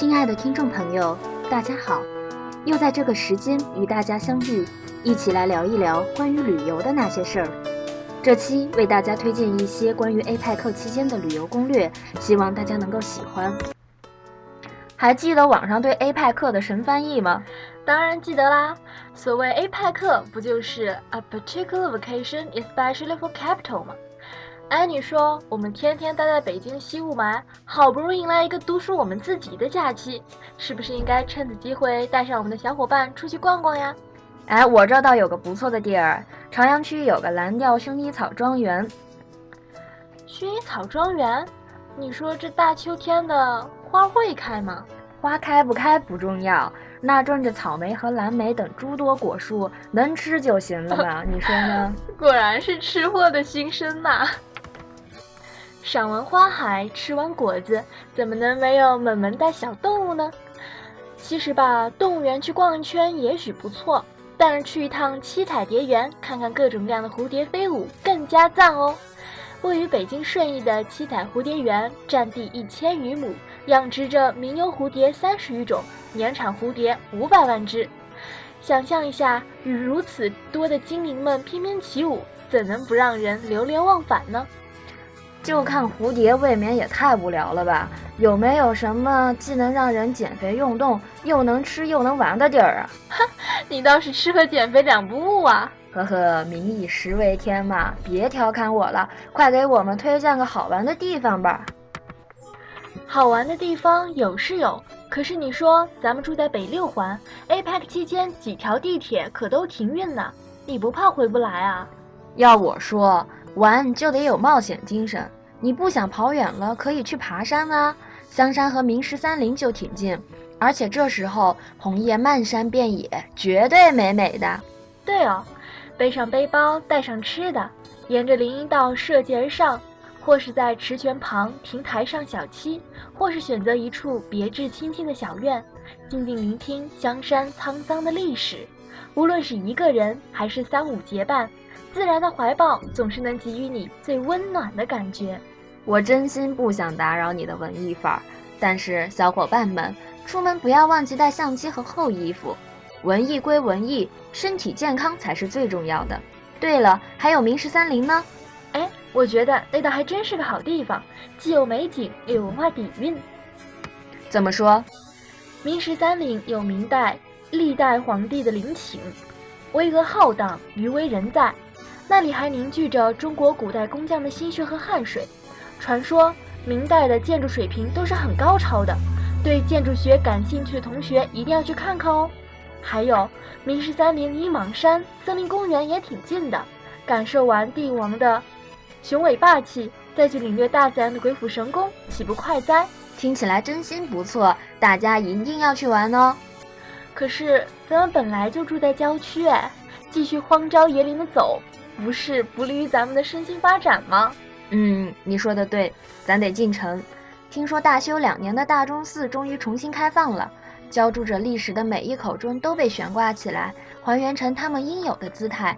亲爱的听众朋友，大家好！又在这个时间与大家相遇，一起来聊一聊关于旅游的那些事儿。这期为大家推荐一些关于 APEC 期间的旅游攻略，希望大家能够喜欢。还记得网上对 APEC 的神翻译吗？当然记得啦！所谓 APEC 不就是 A particular vacation especially for capital 吗？哎，你说我们天天待在北京吸雾霾，好不容易迎来一个独属我们自己的假期，是不是应该趁此机会带上我们的小伙伴出去逛逛呀？哎，我这倒有个不错的地儿，朝阳区有个蓝调薰衣草庄园。薰衣草庄园？你说这大秋天的花会开吗？花开不开不重要，那种着草莓和蓝莓等诸多果树，能吃就行了嘛？你说呢？果然是吃货的心声呐！赏完花海，吃完果子，怎么能没有萌萌哒小动物呢？其实吧，动物园去逛一圈也许不错，但是去一趟七彩蝶园，看看各种各样的蝴蝶飞舞，更加赞哦。位于北京顺义的七彩蝴蝶园，占地一千余亩，养殖着名优蝴蝶三十余种，年产蝴蝶五百万只。想象一下，与如此多的精灵们翩翩起舞，怎能不让人流连忘返呢？就看蝴蝶，未免也太无聊了吧？有没有什么既能让人减肥运动，又能吃又能玩的地儿啊？哼，你倒是吃和减肥两不误啊！呵呵，民以食为天嘛，别调侃我了，快给我们推荐个好玩的地方吧。好玩的地方有是有，可是你说咱们住在北六环，APEC 期间几条地铁可都停运呢，你不怕回不来啊？要我说。玩就得有冒险精神，你不想跑远了，可以去爬山啊。香山和明十三陵就挺近，而且这时候红叶漫山遍野，绝对美美的。对哦，背上背包，带上吃的，沿着林荫道涉级而上，或是在池泉旁亭台上小憩，或是选择一处别致清静的小院，静静聆听香山沧桑的历史。无论是一个人还是三五结伴。自然的怀抱总是能给予你最温暖的感觉。我真心不想打扰你的文艺范儿，但是小伙伴们，出门不要忘记带相机和厚衣服。文艺归文艺，身体健康才是最重要的。对了，还有明十三陵呢。哎，我觉得那倒还真是个好地方，既有美景，又有文化底蕴。怎么说？明十三陵有明代历代皇帝的陵寝，巍峨浩荡，余威仍在。那里还凝聚着中国古代工匠的心血和汗水。传说明代的建筑水平都是很高超的，对建筑学感兴趣的同学一定要去看看哦。还有明十三陵离莽山森林公园也挺近的，感受完帝王的雄伟霸气，再去领略大自然的鬼斧神工，岂不快哉？听起来真心不错，大家一定要去玩哦。可是咱们本来就住在郊区哎，继续荒郊野岭的走。不是不利于咱们的身心发展吗？嗯，你说的对，咱得进城。听说大修两年的大钟寺终于重新开放了，浇筑着历史的每一口钟都被悬挂起来，还原成他们应有的姿态。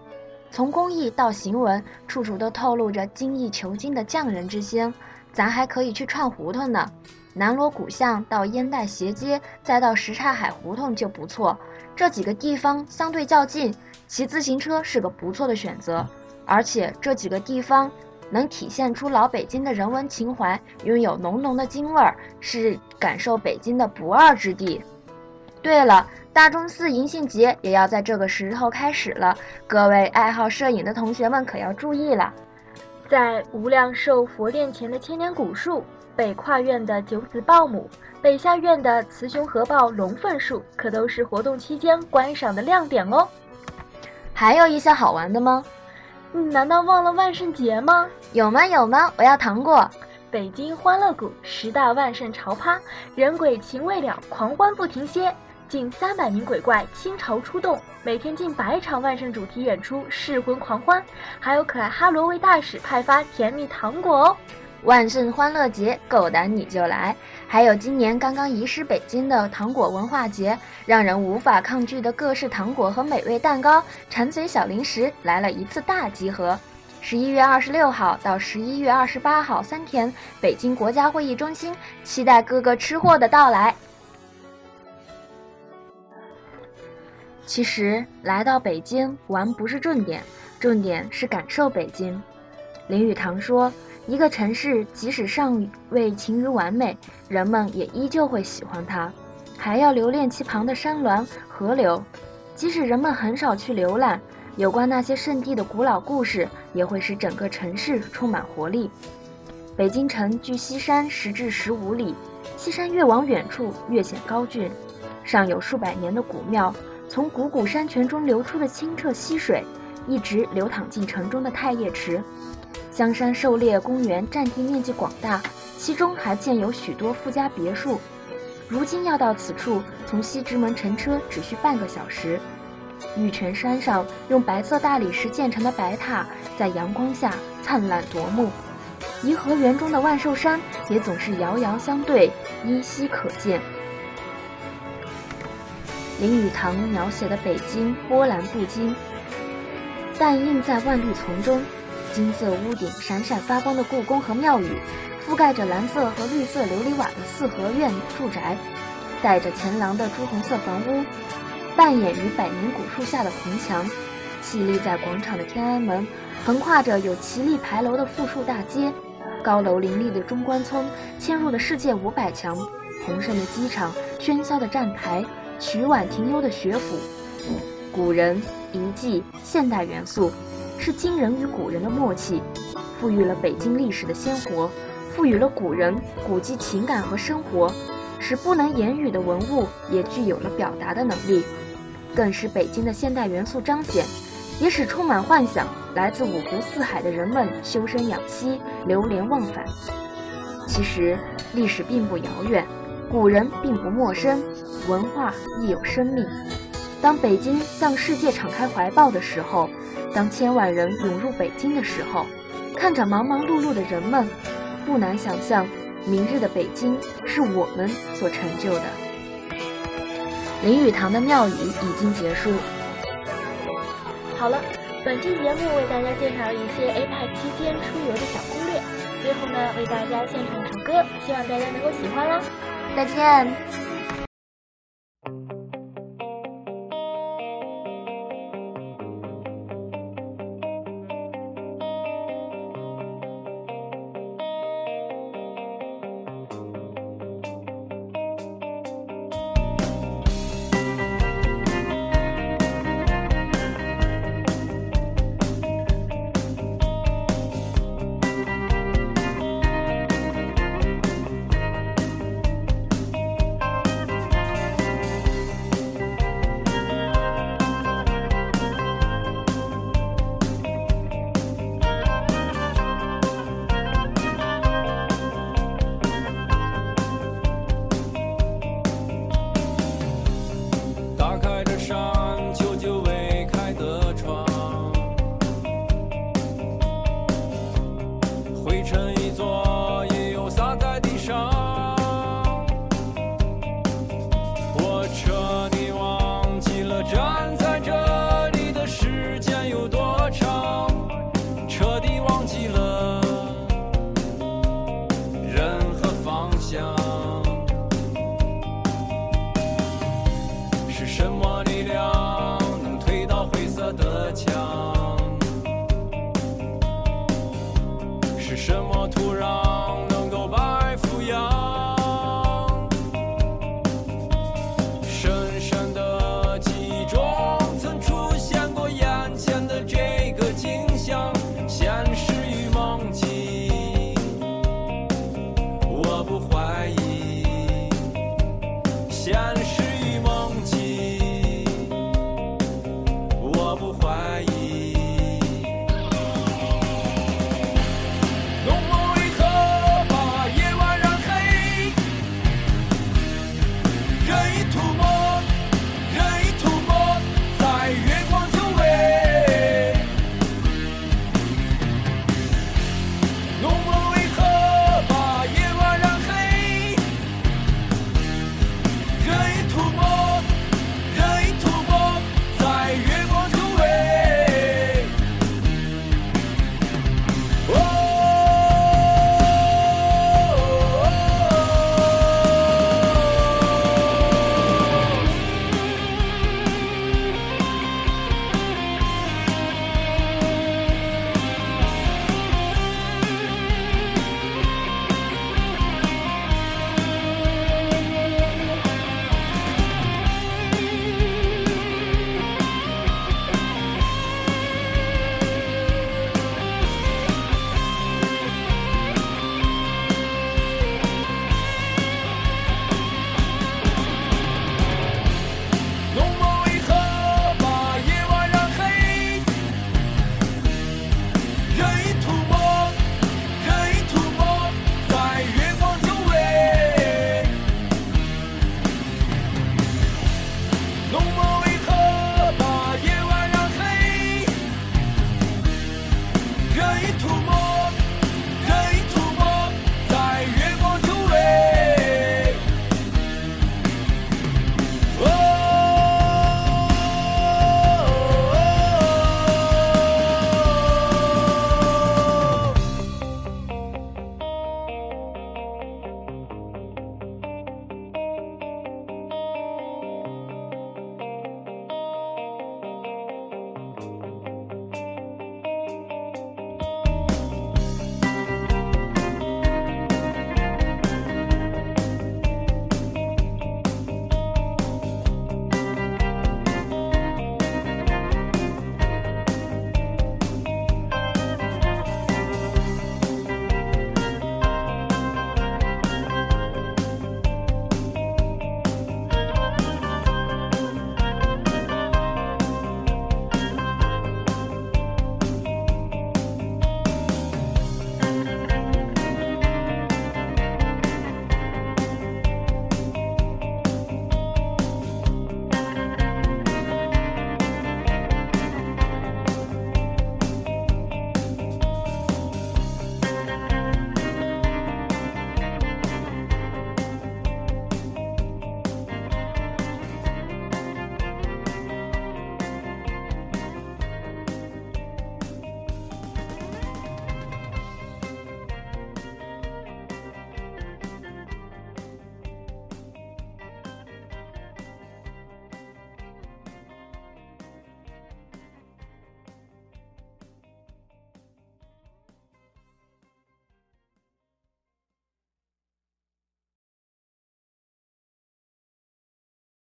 从工艺到行文，处处都透露着精益求精的匠人之心。咱还可以去串胡同呢，南锣鼓巷到烟袋斜街，再到什刹海胡同就不错。这几个地方相对较近。骑自行车是个不错的选择，而且这几个地方能体现出老北京的人文情怀，拥有浓浓的京味儿，是感受北京的不二之地。对了，大钟寺银杏节也要在这个时候开始了，各位爱好摄影的同学们可要注意了。在无量寿佛殿前的千年古树，北跨院的九子抱母，北下院的雌雄合抱龙凤树，可都是活动期间观赏的亮点哦。还有一些好玩的吗？你难道忘了万圣节吗？有吗？有吗？我要糖果！北京欢乐谷十大万圣潮趴，人鬼情未了，狂欢不停歇。近三百名鬼怪倾巢出动，每天近百场万圣主题演出，噬魂狂欢。还有可爱哈罗威大使派发甜蜜糖果哦！万圣欢乐节够胆你就来。还有今年刚刚遗失北京的糖果文化节让人无法抗拒的各式糖果和美味蛋糕馋嘴小零食来了一次大集合。十一月二十六号到十一月二十八号三天北京国家会议中心期待各个吃货的到来。其实来到北京玩不是重点重点是感受北京。林语堂说一个城市即使尚未勤于完美，人们也依旧会喜欢它，还要留恋其旁的山峦、河流。即使人们很少去浏览有关那些圣地的古老故事，也会使整个城市充满活力。”北京城距西山十至十五里，西山越往远处越显高峻，上有数百年的古庙。从汩汩山泉中流出的清澈溪水，一直流淌进城中的太液池。香山狩猎公园占地面积广大，其中还建有许多富家别墅。如今要到此处，从西直门乘车只需半个小时。玉泉山上用白色大理石建成的白塔，在阳光下灿烂夺目。颐和园中的万寿山也总是遥遥相对，依稀可见。林语堂描写的北京波澜不惊，但映在万绿丛中，金色屋顶闪闪发光的故宫和庙宇，覆盖着蓝色和绿色琉璃瓦的四合院住宅，带着前廊的朱红色房屋，扮演于百年古树下的红墙，屹立在广场的天安门，横跨着有奇丽牌楼的富庶大街，高楼林立的中关村，嵌入的世界五百强，宏盛的机场，喧嚣的站台。曲婉停幽的学府，古人遗迹现代元素，是今人与古人的默契，赋予了北京历史的鲜活，赋予了古人古迹情感和生活，使不能言语的文物也具有了表达的能力，更使北京的现代元素彰显，也使充满幻想来自五湖四海的人们修身养息，流连忘返。其实历史并不遥远。古人并不陌生，文化亦有生命。当北京向世界敞开怀抱的时候，当千万人涌入北京的时候，看着忙忙碌碌的人们，不难想象，明日的北京是我们所成就的。林语堂的妙语已经结束。好了，本期节目为大家介绍一些 APEC 期间出游的小攻略。最后呢，为大家献上一首歌，希望大家能够喜欢啦。再见。是什么力量能推倒灰色的墙？是什么土壤